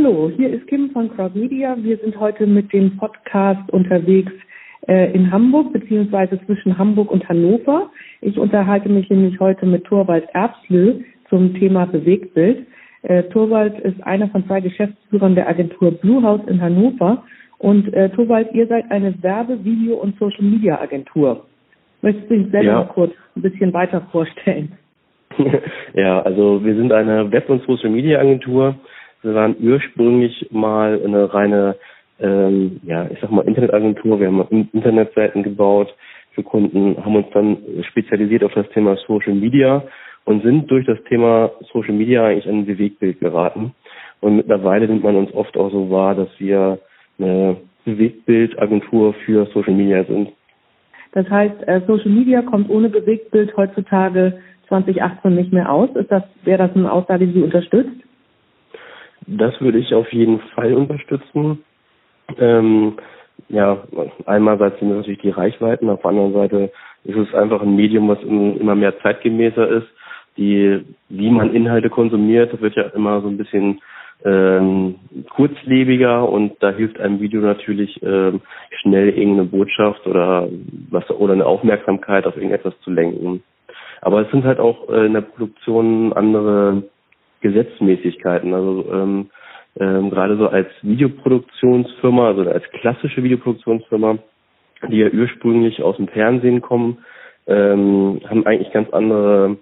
Hallo, hier ist Kim von Crowd Media. Wir sind heute mit dem Podcast unterwegs äh, in Hamburg beziehungsweise zwischen Hamburg und Hannover. Ich unterhalte mich nämlich heute mit Thorwald Erbslö zum Thema Bewegtbild. Äh, Thorwald ist einer von zwei Geschäftsführern der Agentur Bluehouse in Hannover. Und äh, Thorwald, ihr seid eine Werbe-, Video- und Social-Media-Agentur. Möchtest du dich selber ja. kurz ein bisschen weiter vorstellen? ja, also wir sind eine Web- und Social-Media-Agentur wir waren ursprünglich mal eine reine, ähm, ja, ich sag mal Internetagentur. Wir haben Internetseiten gebaut für Kunden, haben uns dann spezialisiert auf das Thema Social Media und sind durch das Thema Social Media eigentlich an ein Bewegtbild geraten. Und mittlerweile nimmt man uns oft auch so wahr, dass wir eine Bewegtbildagentur für Social Media sind. Das heißt, äh, Social Media kommt ohne Bewegtbild heutzutage 2018 nicht mehr aus. Ist das, wäre das eine Aussage, die Sie unterstützt? Das würde ich auf jeden Fall unterstützen. Ähm, ja, einerseits sind natürlich die Reichweiten, auf der anderen Seite ist es einfach ein Medium, was immer mehr zeitgemäßer ist. Die, wie man Inhalte konsumiert, wird ja immer so ein bisschen ähm, kurzlebiger und da hilft einem Video natürlich ähm, schnell irgendeine Botschaft oder was oder eine Aufmerksamkeit auf irgendetwas zu lenken. Aber es sind halt auch äh, in der Produktion andere Gesetzmäßigkeiten. Also ähm, ähm, gerade so als Videoproduktionsfirma, also als klassische Videoproduktionsfirma, die ja ursprünglich aus dem Fernsehen kommen, ähm, haben eigentlich ganz andere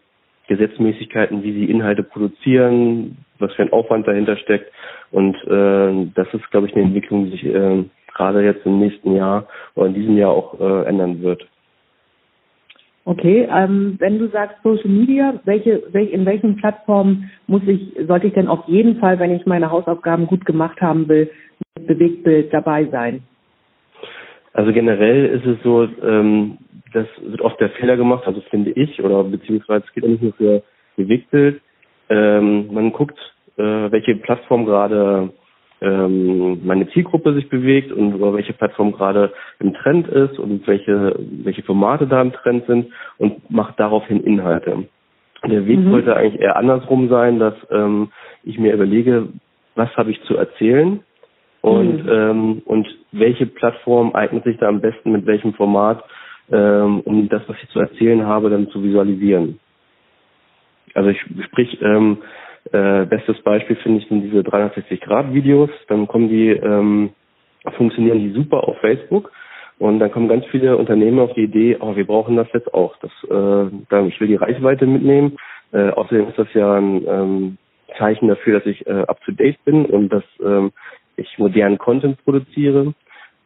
Gesetzmäßigkeiten, wie sie Inhalte produzieren, was für ein Aufwand dahinter steckt. Und äh, das ist, glaube ich, eine Entwicklung, die sich äh, gerade jetzt im nächsten Jahr oder in diesem Jahr auch äh, ändern wird. Okay, ähm, wenn du sagst Social Media, welche, welche, in welchen Plattformen muss ich, sollte ich denn auf jeden Fall, wenn ich meine Hausaufgaben gut gemacht haben will, mit Bewegtbild dabei sein? Also generell ist es so, ähm, das wird oft der Fehler gemacht, also finde ich, oder beziehungsweise es geht ja nicht nur für Bewegtbild. Ähm, man guckt, äh, welche Plattform gerade ähm, meine Zielgruppe sich bewegt und über welche Plattform gerade im Trend ist und welche, welche Formate da im Trend sind und macht daraufhin Inhalte. Der Weg mhm. sollte eigentlich eher andersrum sein, dass ähm, ich mir überlege, was habe ich zu erzählen und, mhm. ähm, und welche Plattform eignet sich da am besten mit welchem Format, ähm, um das, was ich zu erzählen habe, dann zu visualisieren. Also ich sprich, ähm, äh, bestes Beispiel finde ich sind diese 360-Grad-Videos. Dann kommen die, ähm, funktionieren die super auf Facebook. Und dann kommen ganz viele Unternehmen auf die Idee, oh, wir brauchen das jetzt auch. Das, äh, ich will die Reichweite mitnehmen. Äh, außerdem ist das ja ein ähm, Zeichen dafür, dass ich äh, up to date bin und dass ähm, ich modernen Content produziere.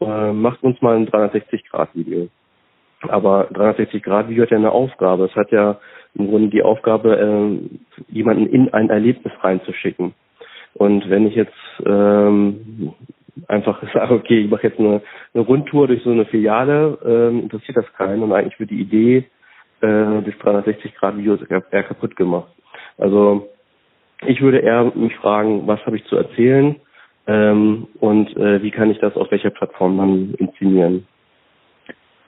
Äh, macht uns mal ein 360-Grad-Video. Aber 360-Grad-Video hat ja eine Aufgabe. Es hat ja im Grunde die Aufgabe, äh, jemanden in ein Erlebnis reinzuschicken. Und wenn ich jetzt ähm, einfach sage, okay, ich mache jetzt eine, eine Rundtour durch so eine Filiale, ähm, interessiert das keinen und eigentlich wird die Idee äh, des 360-Grad-Videos eher kaputt gemacht. Also ich würde eher mich fragen, was habe ich zu erzählen ähm, und äh, wie kann ich das auf welcher Plattform dann inszenieren.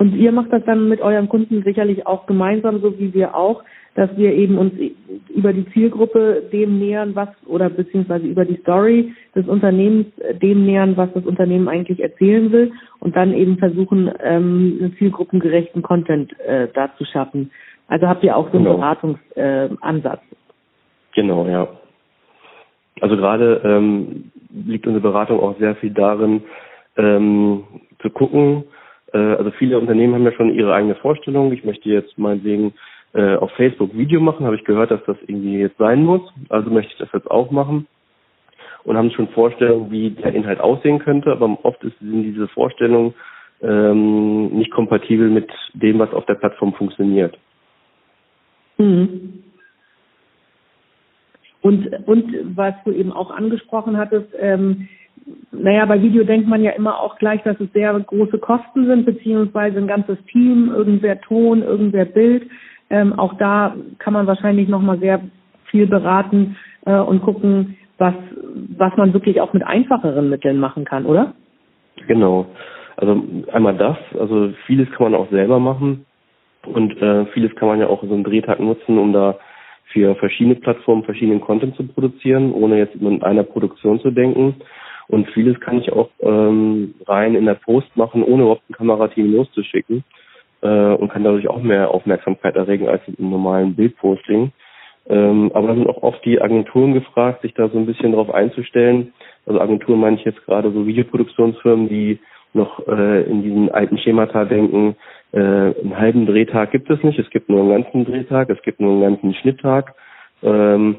Und ihr macht das dann mit eurem Kunden sicherlich auch gemeinsam, so wie wir auch, dass wir eben uns über die Zielgruppe dem nähern, was oder beziehungsweise über die Story des Unternehmens dem nähern, was das Unternehmen eigentlich erzählen will und dann eben versuchen, ähm, einen zielgruppengerechten Content äh, da zu schaffen. Also habt ihr auch so einen genau. Beratungsansatz? Äh, genau, ja. Also gerade ähm, liegt unsere Beratung auch sehr viel darin, ähm, zu gucken, äh, also viele Unternehmen haben ja schon ihre eigene Vorstellung. Ich möchte jetzt meinetwegen äh, auf Facebook Video machen, habe ich gehört, dass das irgendwie jetzt sein muss. Also möchte ich das jetzt auch machen und haben schon Vorstellungen, wie der Inhalt aussehen könnte, aber oft ist, sind diese Vorstellungen ähm, nicht kompatibel mit dem, was auf der Plattform funktioniert. Mhm. Und, und was du eben auch angesprochen hattest, ähm, naja, bei Video denkt man ja immer auch gleich, dass es sehr große Kosten sind, beziehungsweise ein ganzes Team, irgendwer Ton, irgendwer Bild. Ähm, auch da kann man wahrscheinlich nochmal sehr viel beraten äh, und gucken, was, was man wirklich auch mit einfacheren Mitteln machen kann, oder? Genau. Also einmal das, also vieles kann man auch selber machen und äh, vieles kann man ja auch so einen Drehtag nutzen, um da für verschiedene Plattformen verschiedenen Content zu produzieren, ohne jetzt in einer Produktion zu denken. Und vieles kann ich auch ähm, rein in der Post machen, ohne überhaupt ein Kamerateam loszuschicken äh, und kann dadurch auch mehr Aufmerksamkeit erregen als im normalen Bildposting. Ähm, aber da sind auch oft die Agenturen gefragt, sich da so ein bisschen drauf einzustellen. Also Agenturen meine ich jetzt gerade so Videoproduktionsfirmen, die noch äh, in diesen alten Schemata denken, äh, einen halben Drehtag gibt es nicht, es gibt nur einen ganzen Drehtag, es gibt nur einen ganzen Schnitttag. Ähm,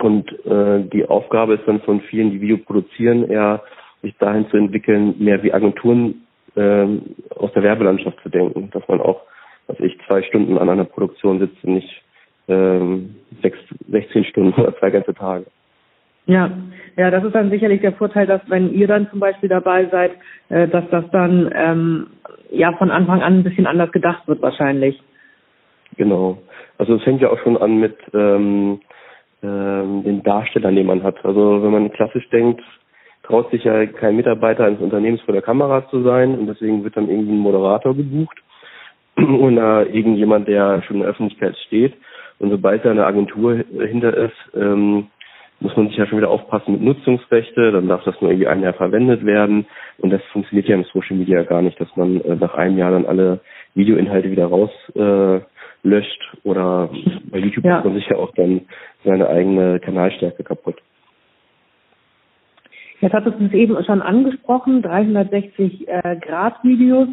und äh, die Aufgabe ist dann von vielen, die Video produzieren, eher sich dahin zu entwickeln, mehr wie Agenturen äh, aus der Werbelandschaft zu denken, dass man auch, dass ich zwei Stunden an einer Produktion sitze, nicht ähm, sechs, 16 Stunden oder zwei ganze Tage. Ja, ja, das ist dann sicherlich der Vorteil, dass wenn ihr dann zum Beispiel dabei seid, äh, dass das dann ähm, ja von Anfang an ein bisschen anders gedacht wird wahrscheinlich. Genau. Also es fängt ja auch schon an mit ähm, ähm, den Darstellern, den man hat. Also wenn man klassisch denkt, traut sich ja kein Mitarbeiter eines Unternehmens vor der Kamera zu sein und deswegen wird dann irgendwie ein Moderator gebucht oder irgendjemand, der schon in der Öffentlichkeit steht. Und sobald da eine Agentur hinter ist, ähm, muss man sich ja schon wieder aufpassen mit Nutzungsrechte, dann darf das nur irgendwie ein Jahr verwendet werden. Und das funktioniert ja im Social Media gar nicht, dass man äh, nach einem Jahr dann alle Videoinhalte wieder rauslöscht äh, oder bei YouTube ja. macht man sich ja auch dann seine eigene Kanalstärke kaputt. Jetzt hat es uns eben schon angesprochen, 360 äh, Grad Videos.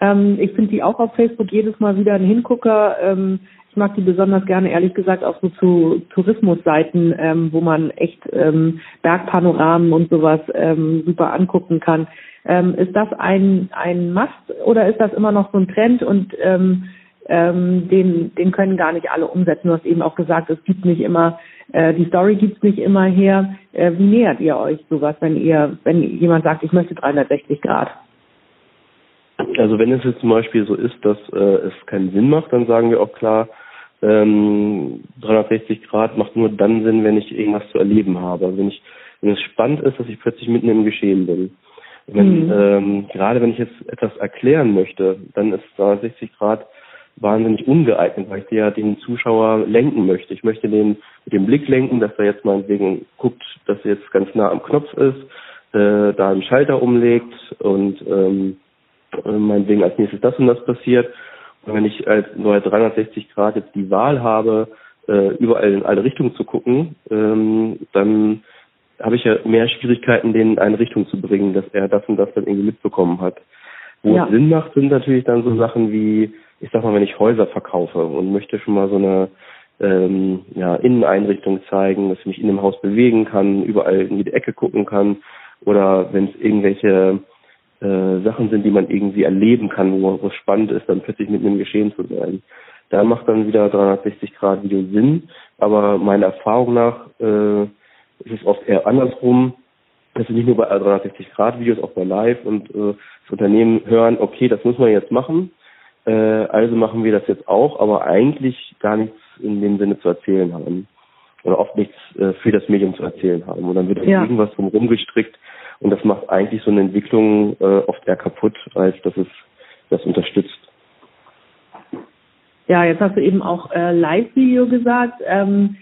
Ähm, ich finde die auch auf Facebook jedes Mal wieder ein Hingucker. Ähm, ich mag die besonders gerne, ehrlich gesagt, auch so zu Tourismusseiten, ähm, wo man echt ähm, Bergpanoramen und sowas ähm, super angucken kann. Ähm, ist das ein, ein Must oder ist das immer noch so ein Trend und ähm, den, den können gar nicht alle umsetzen? Du hast eben auch gesagt, es gibt nicht immer, äh, die Story gibt's nicht immer her. Äh, wie nähert ihr euch sowas, wenn ihr, wenn jemand sagt, ich möchte 360 Grad? Also wenn es jetzt zum Beispiel so ist, dass äh, es keinen Sinn macht, dann sagen wir auch klar, ähm, 360 Grad macht nur dann Sinn, wenn ich irgendwas zu erleben habe. Also wenn ich, wenn es spannend ist, dass ich plötzlich mitten im Geschehen bin. Wenn, mhm. ähm, gerade wenn ich jetzt etwas erklären möchte, dann ist 360 Grad wahnsinnig ungeeignet, weil ich ja den Zuschauer lenken möchte. Ich möchte den mit dem Blick lenken, dass er jetzt meinetwegen guckt, dass er jetzt ganz nah am Knopf ist, äh, da einen Schalter umlegt und ähm, meinetwegen als nächstes das und das passiert und wenn ich als neue 360 Grad jetzt die Wahl habe, äh, überall in alle Richtungen zu gucken, ähm, dann habe ich ja mehr Schwierigkeiten, den in eine Richtung zu bringen, dass er das und das dann irgendwie mitbekommen hat. Wo ja. es Sinn macht, sind natürlich dann so Sachen wie, ich sag mal, wenn ich Häuser verkaufe und möchte schon mal so eine ähm, ja, Inneneinrichtung zeigen, dass ich mich in dem Haus bewegen kann, überall in jede Ecke gucken kann oder wenn es irgendwelche äh, Sachen sind, die man irgendwie erleben kann, wo, wo es spannend ist, dann plötzlich mit einem Geschehen zu sein. Da macht dann wieder 360 Grad Video Sinn, aber meiner Erfahrung nach äh, ist es oft eher andersrum. Das ist nicht nur bei 360 Grad Videos, auch bei Live und äh, das Unternehmen hören, okay, das muss man jetzt machen, äh, also machen wir das jetzt auch, aber eigentlich gar nichts in dem Sinne zu erzählen haben oder oft nichts äh, für das Medium zu erzählen haben. Und dann wird ja. irgendwas drumherum gestrickt, und das macht eigentlich so eine Entwicklung äh, oft eher kaputt, als dass es das unterstützt. Ja, jetzt hast du eben auch äh, Live-Video gesagt. Ähm,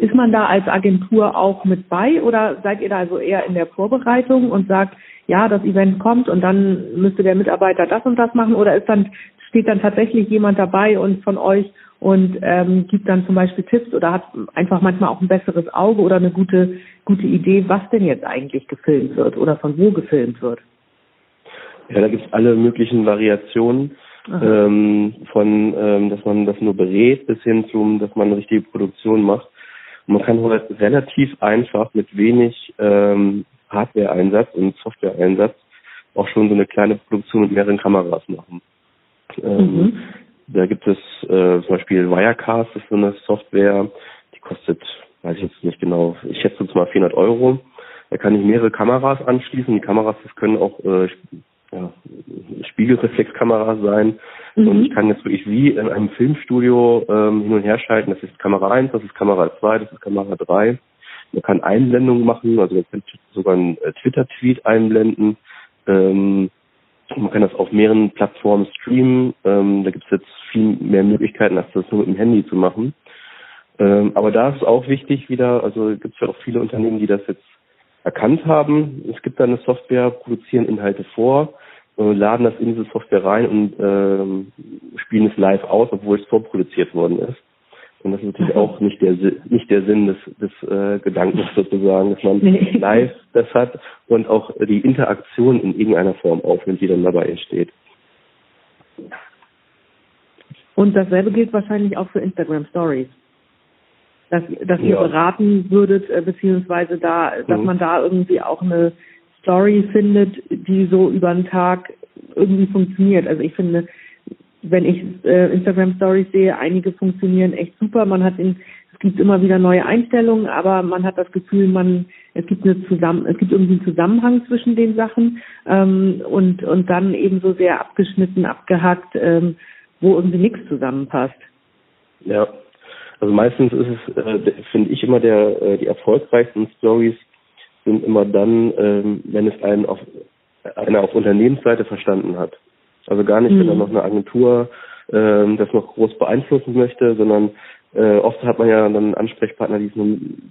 ist man da als Agentur auch mit bei oder seid ihr da also eher in der Vorbereitung und sagt, ja, das Event kommt und dann müsste der Mitarbeiter das und das machen oder ist dann steht dann tatsächlich jemand dabei und von euch und ähm, gibt dann zum Beispiel Tipps oder hat einfach manchmal auch ein besseres Auge oder eine gute, gute Idee, was denn jetzt eigentlich gefilmt wird oder von wo gefilmt wird? Ja, da gibt es alle möglichen Variationen. Ähm, von, ähm, dass man das nur berät, bis hin zum, dass man eine richtige Produktion macht. Und man kann heute relativ einfach mit wenig ähm, Hardware-Einsatz und Software-Einsatz auch schon so eine kleine Produktion mit mehreren Kameras machen. Ähm, mhm. Da gibt es äh, zum Beispiel Wirecast, das ist so eine Software, die kostet, weiß ich jetzt nicht genau, ich schätze jetzt mal 400 Euro. Da kann ich mehrere Kameras anschließen. Die Kameras, das können auch äh, ja, Spiegelreflexkameras sein. Mhm. Und ich kann jetzt wirklich wie in einem Filmstudio ähm, hin und her schalten. Das ist Kamera 1, das ist Kamera 2, das ist Kamera 3. Man kann Einblendungen machen, also man kann sogar einen äh, Twitter-Tweet einblenden. Ähm, man kann das auf mehreren Plattformen streamen. Ähm, da gibt es jetzt viel mehr Möglichkeiten, als das nur mit dem Handy zu machen. Ähm, aber da ist auch wichtig wieder, also gibt es ja auch viele Unternehmen, die das jetzt erkannt haben. Es gibt da eine Software, produzieren Inhalte vor, äh, laden das in diese Software rein und äh, spielen es live aus, obwohl es vorproduziert worden ist. Und das ist natürlich auch nicht der nicht der Sinn des, des äh, Gedankens sozusagen, dass man nee. live das hat und auch die Interaktion in irgendeiner Form aufnimmt, die dann dabei entsteht. Und dasselbe gilt wahrscheinlich auch für Instagram Stories. Dass, dass ihr beraten würdet, äh, beziehungsweise da, dass mhm. man da irgendwie auch eine Story findet, die so über den Tag irgendwie funktioniert. Also ich finde, wenn ich äh, Instagram Stories sehe, einige funktionieren echt super. Man hat in, es gibt immer wieder neue Einstellungen, aber man hat das Gefühl, man es gibt eine zusammen, es gibt irgendwie einen Zusammenhang zwischen den Sachen ähm, und und dann eben so sehr abgeschnitten, abgehackt, ähm, wo irgendwie nichts zusammenpasst. Ja, also meistens ist es, äh, finde ich immer der äh, die erfolgreichsten Stories sind immer dann, ähm, wenn es einen auf einer auf Unternehmensseite verstanden hat. Also gar nicht, mhm. wenn dann noch eine Agentur ähm, das noch groß beeinflussen möchte, sondern äh, oft hat man ja dann Ansprechpartner, die,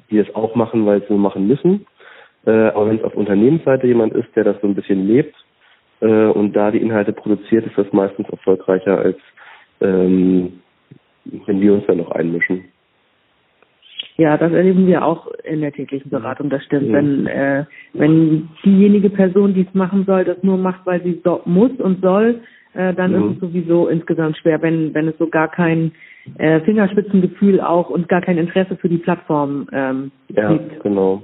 die es auch machen, weil sie machen müssen. Äh, aber wenn es auf Unternehmensseite jemand ist, der das so ein bisschen lebt äh, und da die Inhalte produziert, ist das meistens erfolgreicher, als ähm, wenn wir uns da noch einmischen. Ja, das erleben wir auch in der täglichen Beratung, das stimmt. Ja. Wenn, äh, wenn diejenige Person, die es machen soll, das nur macht, weil sie so muss und soll, äh, dann mhm. ist es sowieso insgesamt schwer, wenn, wenn es so gar kein äh, Fingerspitzengefühl auch und gar kein Interesse für die Plattform ähm, ja, gibt. genau.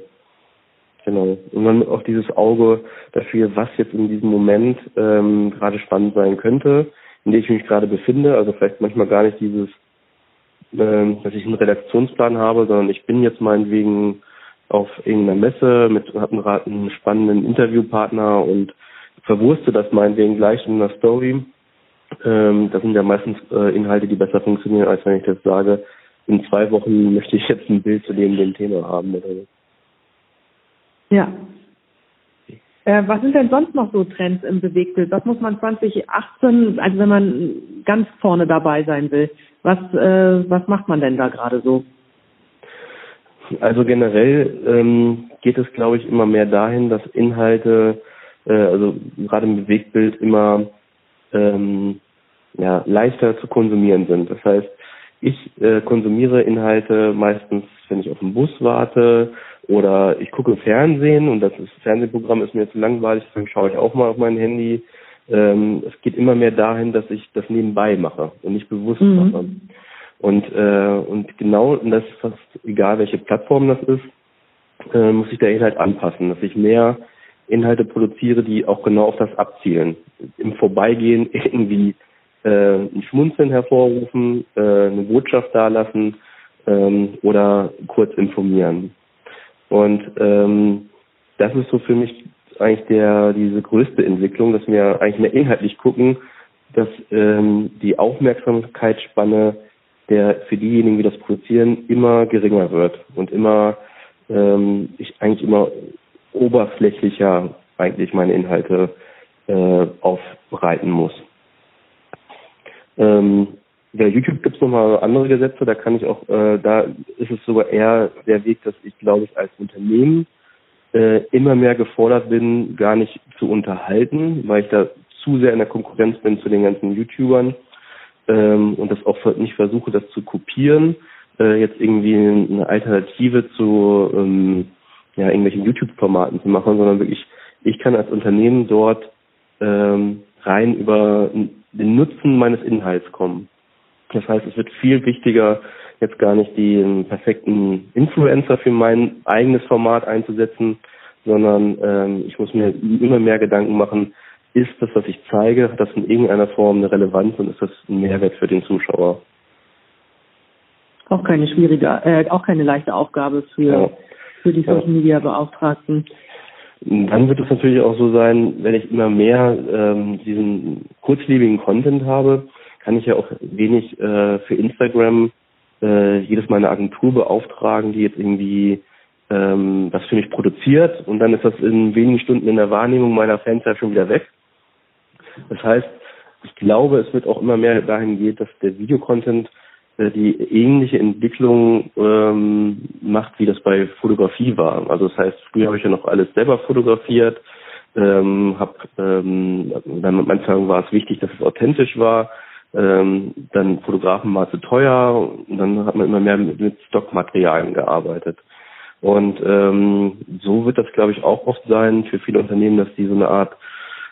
Genau. Und dann auch dieses Auge dafür, was jetzt in diesem Moment ähm, gerade spannend sein könnte, in dem ich mich gerade befinde. Also vielleicht manchmal gar nicht dieses dass ich einen Redaktionsplan habe, sondern ich bin jetzt meinetwegen auf irgendeiner Messe mit habe einen, einen spannenden Interviewpartner und verwurste das meinetwegen gleich in einer Story. Ähm, das sind ja meistens äh, Inhalte, die besser funktionieren, als wenn ich das sage, in zwei Wochen möchte ich jetzt ein Bild zu dem, dem Thema haben oder so. Ja, äh, was sind denn sonst noch so Trends im Bewegtbild? Was muss man 2018, also wenn man ganz vorne dabei sein will, was, äh, was macht man denn da gerade so? Also generell ähm, geht es, glaube ich, immer mehr dahin, dass Inhalte, äh, also gerade im Bewegtbild immer ähm, ja, leichter zu konsumieren sind. Das heißt, ich äh, konsumiere Inhalte meistens, wenn ich auf den Bus warte oder ich gucke Fernsehen und das ist, Fernsehprogramm ist mir zu langweilig, deswegen schaue ich auch mal auf mein Handy. Ähm, es geht immer mehr dahin, dass ich das nebenbei mache und nicht bewusst mhm. mache. Und, äh, und genau, und das ist fast egal, welche Plattform das ist, äh, muss ich der Inhalt anpassen, dass ich mehr Inhalte produziere, die auch genau auf das abzielen. Im Vorbeigehen irgendwie äh, ein Schmunzeln hervorrufen, äh, eine Botschaft dalassen ähm, oder kurz informieren. Und ähm, das ist so für mich eigentlich der diese größte Entwicklung, dass wir eigentlich mehr inhaltlich gucken, dass ähm, die Aufmerksamkeitsspanne der für diejenigen, die das produzieren, immer geringer wird und immer ähm, ich eigentlich immer oberflächlicher eigentlich meine Inhalte äh, aufbereiten muss. Ähm, bei YouTube gibt es nochmal andere Gesetze, da kann ich auch, äh, da ist es sogar eher der Weg, dass ich, glaube ich, als Unternehmen äh, immer mehr gefordert bin, gar nicht zu unterhalten, weil ich da zu sehr in der Konkurrenz bin zu den ganzen YouTubern ähm, und das auch nicht versuche, das zu kopieren, äh, jetzt irgendwie eine Alternative zu ähm, ja, irgendwelchen YouTube-Formaten zu machen, sondern wirklich, ich kann als Unternehmen dort ähm, rein über den Nutzen meines Inhalts kommen. Das heißt, es wird viel wichtiger, jetzt gar nicht den perfekten Influencer für mein eigenes Format einzusetzen, sondern ähm, ich muss mir immer mehr Gedanken machen, ist das, was ich zeige, hat das in irgendeiner Form eine Relevanz und ist das ein Mehrwert für den Zuschauer? Auch keine schwierige, äh, auch keine leichte Aufgabe für, ja. für die Social Media Beauftragten. Dann wird es natürlich auch so sein, wenn ich immer mehr ähm, diesen kurzlebigen Content habe, kann ich ja auch wenig äh, für Instagram äh, jedes Mal eine Agentur beauftragen, die jetzt irgendwie ähm, das für mich produziert und dann ist das in wenigen Stunden in der Wahrnehmung meiner Fans ja schon wieder weg. Das heißt, ich glaube, es wird auch immer mehr dahin gehen, dass der Videocontent äh, die ähnliche Entwicklung ähm, macht, wie das bei Fotografie war. Also das heißt, früher habe ich ja noch alles selber fotografiert, ähm, hab, ähm, dann Anfang war es wichtig, dass es authentisch war. Ähm, dann Fotografen war zu teuer und dann hat man immer mehr mit, mit Stockmaterialien gearbeitet. Und ähm, so wird das, glaube ich, auch oft sein für viele Unternehmen, dass die so eine Art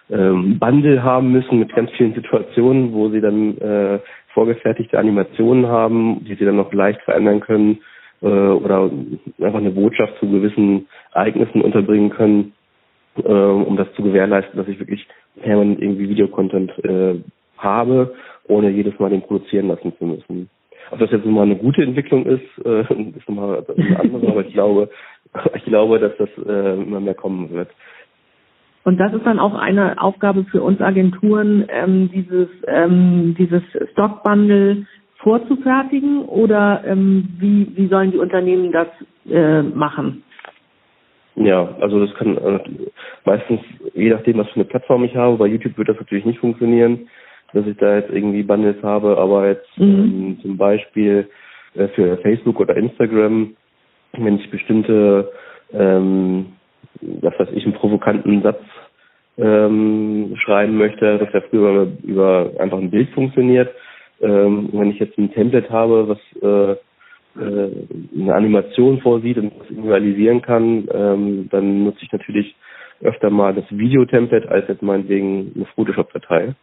ähm, Bundle haben müssen mit ganz vielen Situationen, wo sie dann äh, vorgefertigte Animationen haben, die sie dann noch leicht verändern können äh, oder einfach eine Botschaft zu gewissen Ereignissen unterbringen können, äh, um das zu gewährleisten, dass ich wirklich permanent irgendwie Videocontent äh, habe, ohne jedes Mal den produzieren lassen zu müssen. Ob das jetzt mal eine gute Entwicklung ist, äh, ist nochmal eine andere, aber ich glaube, ich glaube, dass das äh, immer mehr kommen wird. Und das ist dann auch eine Aufgabe für uns Agenturen, ähm, dieses, ähm, dieses Stockbundle vorzufertigen oder ähm, wie, wie sollen die Unternehmen das äh, machen? Ja, also das kann äh, meistens, je nachdem, was für eine Plattform ich habe, bei YouTube wird das natürlich nicht funktionieren, dass ich da jetzt irgendwie Bundles habe, aber jetzt mhm. ähm, zum Beispiel äh, für Facebook oder Instagram, wenn ich bestimmte ähm, was weiß ich, einen provokanten Satz ähm, schreiben möchte, das ja früher über einfach ein Bild funktioniert. Ähm, wenn ich jetzt ein Template habe, was äh, äh, eine Animation vorsieht und das visualisieren kann, ähm, dann nutze ich natürlich öfter mal das Videotemplate als jetzt meinetwegen eine Photoshop-Datei.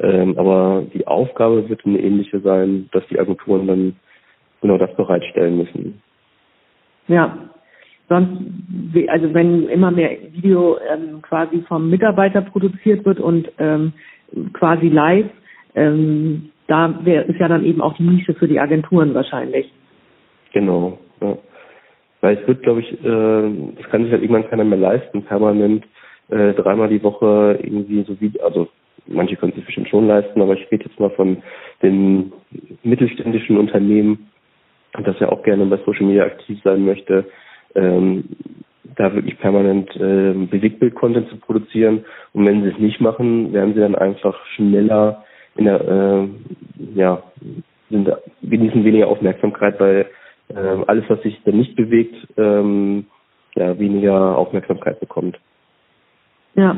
Ähm, aber die Aufgabe wird eine ähnliche sein, dass die Agenturen dann genau das bereitstellen müssen. Ja, sonst, also wenn immer mehr Video ähm, quasi vom Mitarbeiter produziert wird und ähm, quasi live, ähm, da wär, ist ja dann eben auch die Nische für die Agenturen wahrscheinlich. Genau, ja. Weil es wird, glaube ich, äh, das kann sich halt irgendwann keiner mehr leisten, permanent äh, dreimal die Woche irgendwie so wie, also manche können sich bestimmt schon leisten, aber ich rede jetzt mal von den mittelständischen Unternehmen, das ja auch gerne bei Social Media aktiv sein möchte, ähm, da wirklich permanent äh, Bewegtbild-Content zu produzieren. Und wenn sie es nicht machen, werden sie dann einfach schneller in der, äh, ja, sind, genießen weniger Aufmerksamkeit, weil äh, alles, was sich dann nicht bewegt, ähm, ja, weniger Aufmerksamkeit bekommt. Ja,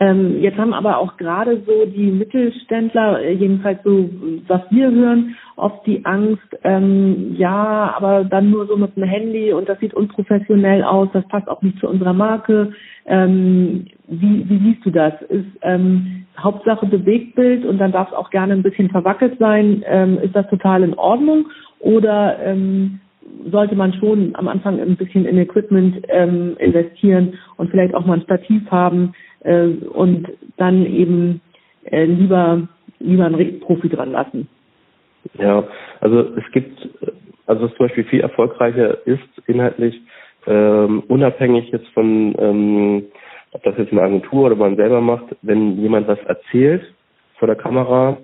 ähm, jetzt haben aber auch gerade so die Mittelständler, äh, jedenfalls so, was wir hören, oft die Angst, ähm, ja, aber dann nur so mit dem Handy und das sieht unprofessionell aus, das passt auch nicht zu unserer Marke. Ähm, wie, wie siehst du das? Ist ähm, Hauptsache Bewegtbild und dann darf es auch gerne ein bisschen verwackelt sein. Ähm, ist das total in Ordnung? Oder ähm, sollte man schon am Anfang ein bisschen in Equipment ähm, investieren und vielleicht auch mal ein Stativ haben äh, und dann eben äh, lieber lieber einen Profi dran lassen. Ja, also es gibt, also was zum Beispiel viel erfolgreicher ist inhaltlich, ähm, unabhängig jetzt von, ähm, ob das jetzt eine Agentur oder man selber macht, wenn jemand was erzählt vor der Kamera,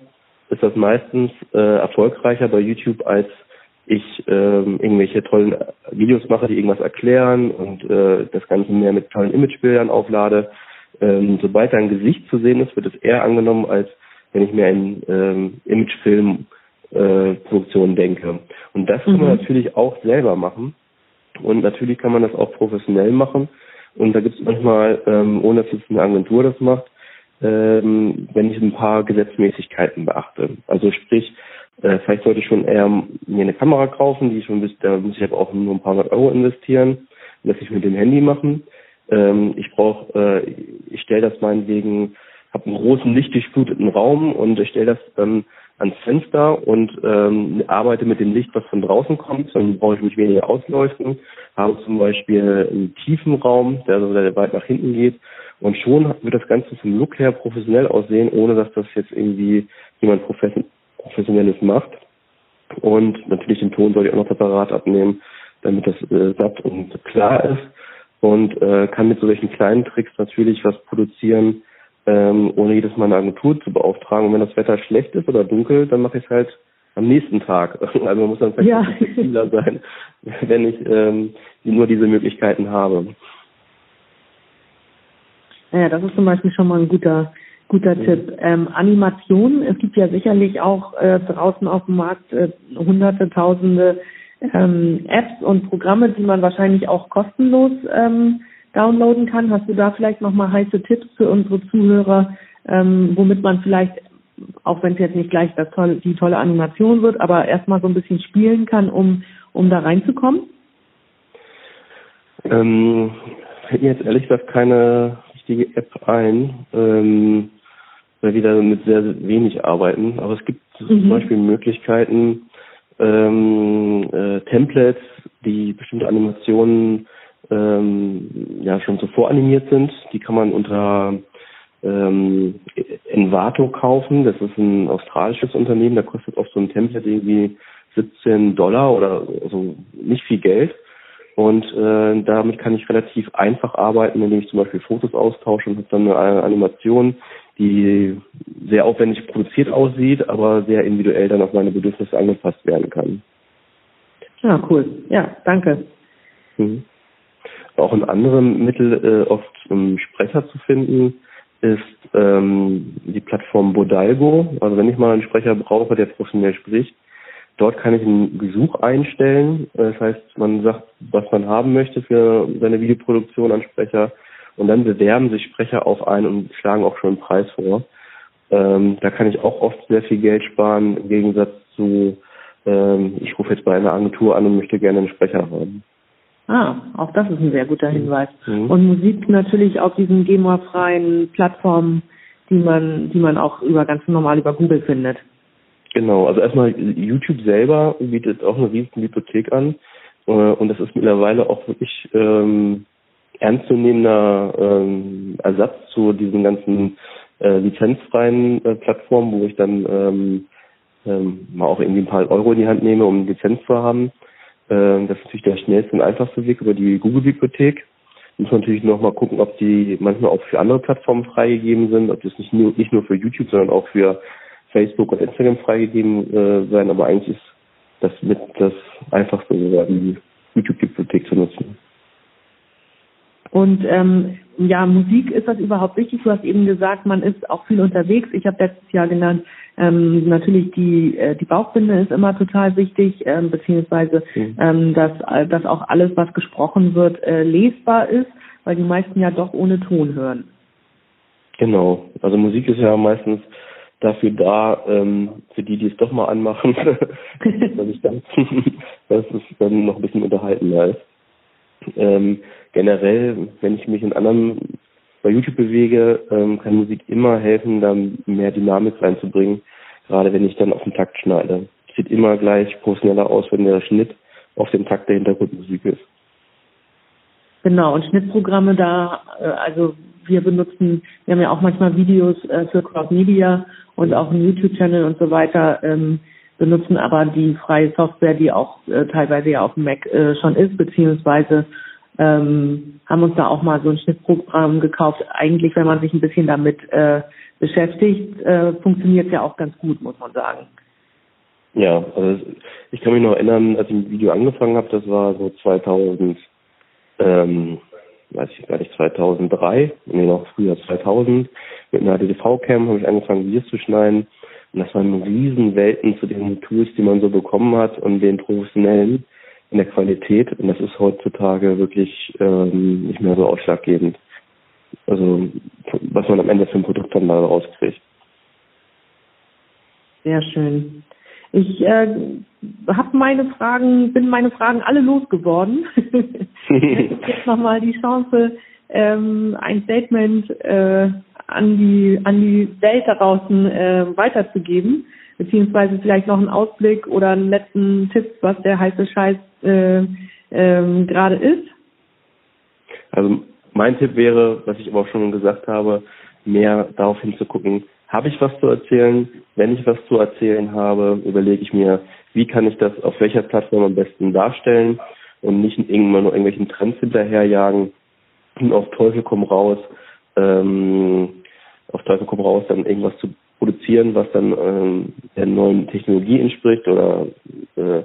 ist das meistens äh, erfolgreicher bei YouTube als ich ähm, irgendwelche tollen Videos mache, die irgendwas erklären und äh, das Ganze mehr mit tollen Imagebildern auflade. Ähm, sobald da ein Gesicht zu sehen ist, wird es eher angenommen, als wenn ich mir in ähm, Imagefilm-Produktionen äh, denke. Und das kann man mhm. natürlich auch selber machen. Und natürlich kann man das auch professionell machen. Und da gibt es manchmal, ähm, ohne dass jetzt eine Agentur das macht, ähm, wenn ich ein paar Gesetzmäßigkeiten beachte. Also sprich, äh, vielleicht sollte ich schon eher mir eine Kamera kaufen, die schon bis, da muss ich aber auch nur ein paar hundert Euro investieren, lasse ich mit dem Handy machen. Ähm, ich brauche, äh, ich stelle das meinetwegen, habe einen großen lichtdurchfluteten Raum und ich stelle das dann ans Fenster und ähm, arbeite mit dem Licht, was von draußen kommt. Dann brauche ich mich weniger ausleuchten. Habe zum Beispiel einen tiefen Raum, der so sehr weit nach hinten geht. Und schon wird das Ganze vom Look her professionell aussehen, ohne dass das jetzt irgendwie jemand profession Professionelles macht. Und natürlich den Ton soll ich auch noch separat abnehmen, damit das äh, satt und klar ist. Und äh, kann mit solchen kleinen Tricks natürlich was produzieren, ähm, ohne jedes Mal eine Agentur zu beauftragen. Und wenn das Wetter schlecht ist oder dunkel, dann mache ich es halt am nächsten Tag. Also man muss dann vielleicht ja. flexibler sein, wenn ich ähm, nur diese Möglichkeiten habe. Ja, das ist zum Beispiel schon mal ein guter Guter mhm. Tipp. Ähm, Animationen, es gibt ja sicherlich auch äh, draußen auf dem Markt äh, hunderte, tausende ähm, Apps und Programme, die man wahrscheinlich auch kostenlos ähm, downloaden kann. Hast du da vielleicht nochmal heiße Tipps für unsere Zuhörer, ähm, womit man vielleicht, auch wenn es jetzt nicht gleich das tolle, die tolle Animation wird, aber erstmal so ein bisschen spielen kann, um, um da reinzukommen? Ähm, fällt mir jetzt ehrlich gesagt keine richtige App ein. Ähm, weil wir da mit sehr, wenig arbeiten. Aber es gibt mhm. zum Beispiel Möglichkeiten, ähm, äh, Templates, die bestimmte Animationen ähm, ja schon so voranimiert sind. Die kann man unter ähm, Envato kaufen. Das ist ein australisches Unternehmen. Da kostet oft so ein Template irgendwie 17 Dollar oder so nicht viel Geld. Und äh, damit kann ich relativ einfach arbeiten, indem ich zum Beispiel Fotos austausche und dann eine Animation, die sehr aufwendig produziert aussieht, aber sehr individuell dann auf meine Bedürfnisse angepasst werden kann. Ja, cool. Ja, danke. Mhm. Auch ein anderes Mittel, äh, oft um Sprecher zu finden, ist ähm, die Plattform Bodalgo. Also wenn ich mal einen Sprecher brauche, der professionell spricht, dort kann ich ein Gesuch einstellen. Das heißt, man sagt, was man haben möchte für seine Videoproduktion an Sprecher und dann bewerben sich Sprecher auf einen und schlagen auch schon einen Preis vor. Ähm, da kann ich auch oft sehr viel Geld sparen, im Gegensatz zu, ähm, ich rufe jetzt bei einer Agentur an und möchte gerne einen Sprecher haben. Ah, auch das ist ein sehr guter Hinweis. Mhm. Und Musik natürlich auf diesen GEMA-freien Plattformen, die man, die man auch über ganz normal über Google findet. Genau, also erstmal YouTube selber bietet auch eine riesen Bibliothek an äh, und das ist mittlerweile auch wirklich ähm, ernstzunehmender ähm, Ersatz zu diesen ganzen äh, lizenzfreien äh, Plattformen, wo ich dann ähm, ähm, mal auch irgendwie ein paar Euro in die Hand nehme, um Lizenz zu haben. Ähm, das ist natürlich der schnellste und einfachste Weg über die Google-Bibliothek. Muss man natürlich noch mal gucken, ob die manchmal auch für andere Plattformen freigegeben sind, ob das nicht nur nicht nur für YouTube, sondern auch für Facebook und Instagram freigegeben äh, sein. Aber eigentlich ist das mit das einfachste, die YouTube-Bibliothek zu nutzen. Und ähm, ja, Musik ist das überhaupt wichtig? Du hast eben gesagt, man ist auch viel unterwegs. Ich habe letztes Jahr genannt, ähm, natürlich die äh, die Bauchbinde ist immer total wichtig, ähm, beziehungsweise mhm. ähm, dass dass auch alles, was gesprochen wird, äh, lesbar ist, weil die meisten ja doch ohne Ton hören. Genau. Also Musik ist ja meistens dafür da, ähm, für die, die es doch mal anmachen, dass ich dann, dass es dann noch ein bisschen unterhaltender ist. Ähm, generell, wenn ich mich in anderen bei YouTube bewege, ähm, kann Musik immer helfen, da mehr Dynamik reinzubringen, gerade wenn ich dann auf den Takt schneide. Sieht immer gleich professioneller aus, wenn der Schnitt auf dem Takt der Hintergrundmusik ist. Genau, und Schnittprogramme da, äh, also wir benutzen, wir haben ja auch manchmal Videos äh, für Crowd Media und auch einen YouTube-Channel und so weiter, ähm, benutzen aber die freie Software, die auch äh, teilweise ja auf dem Mac äh, schon ist, beziehungsweise ähm, haben uns da auch mal so ein Schnittprogramm gekauft. Eigentlich, wenn man sich ein bisschen damit äh, beschäftigt, äh, funktioniert es ja auch ganz gut, muss man sagen. Ja, also ich kann mich noch erinnern, als ich ein Video angefangen habe, das war so 2000, ähm, weiß ich gar nicht, 2003, nee, noch früher 2000, mit einer DTV-Cam habe ich angefangen, Videos zu schneiden. Und das waren Riesenwelten zu den Tools, die man so bekommen hat und den professionellen in der Qualität. Und das ist heutzutage wirklich ähm, nicht mehr so ausschlaggebend. Also was man am Ende für ein Produkt dann da rauskriegt. Sehr schön. Ich äh, habe meine Fragen, bin meine Fragen alle losgeworden. Jetzt nochmal die Chance, ähm, ein Statement äh, an die an die Welt da draußen äh, weiterzugeben, beziehungsweise vielleicht noch einen Ausblick oder einen letzten Tipp, was der heiße Scheiß äh, ähm, gerade ist? Also mein Tipp wäre, was ich aber auch schon gesagt habe, mehr darauf hinzugucken, habe ich was zu erzählen? Wenn ich was zu erzählen habe, überlege ich mir, wie kann ich das auf welcher Plattform am besten darstellen und nicht irgendwann nur irgendwelchen Trends hinterherjagen und auf Teufel komm raus, ähm, auf Teufel komm raus, dann irgendwas zu produzieren, was dann ähm, der neuen Technologie entspricht oder äh,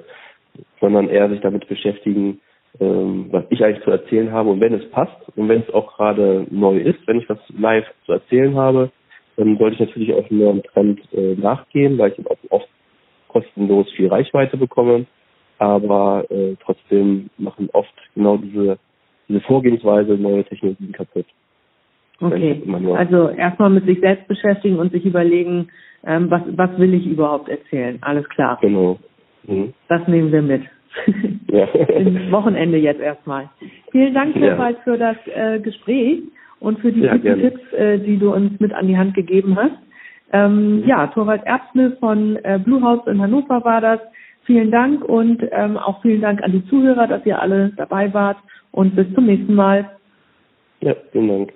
sondern eher sich damit beschäftigen, ähm, was ich eigentlich zu erzählen habe und wenn es passt und wenn es auch gerade neu ist, wenn ich was live zu erzählen habe, dann sollte ich natürlich auch einem neuen Trend äh, nachgehen, weil ich auch oft kostenlos viel Reichweite bekomme. Aber äh, trotzdem machen oft genau diese, diese Vorgehensweise neue Technologien kaputt. Okay, also erstmal mit sich selbst beschäftigen und sich überlegen, ähm, was, was will ich überhaupt erzählen. Alles klar. Genau. Mhm. Das nehmen wir mit. Ja. Wochenende jetzt erstmal. Vielen Dank, Torvald, ja. für das äh, Gespräch und für die ja, guten Tipps, äh, die du uns mit an die Hand gegeben hast. Ähm, mhm. Ja, Torwald Erbsle von äh, Blue House in Hannover war das. Vielen Dank und ähm, auch vielen Dank an die Zuhörer, dass ihr alle dabei wart und bis zum nächsten Mal. Ja, vielen Dank.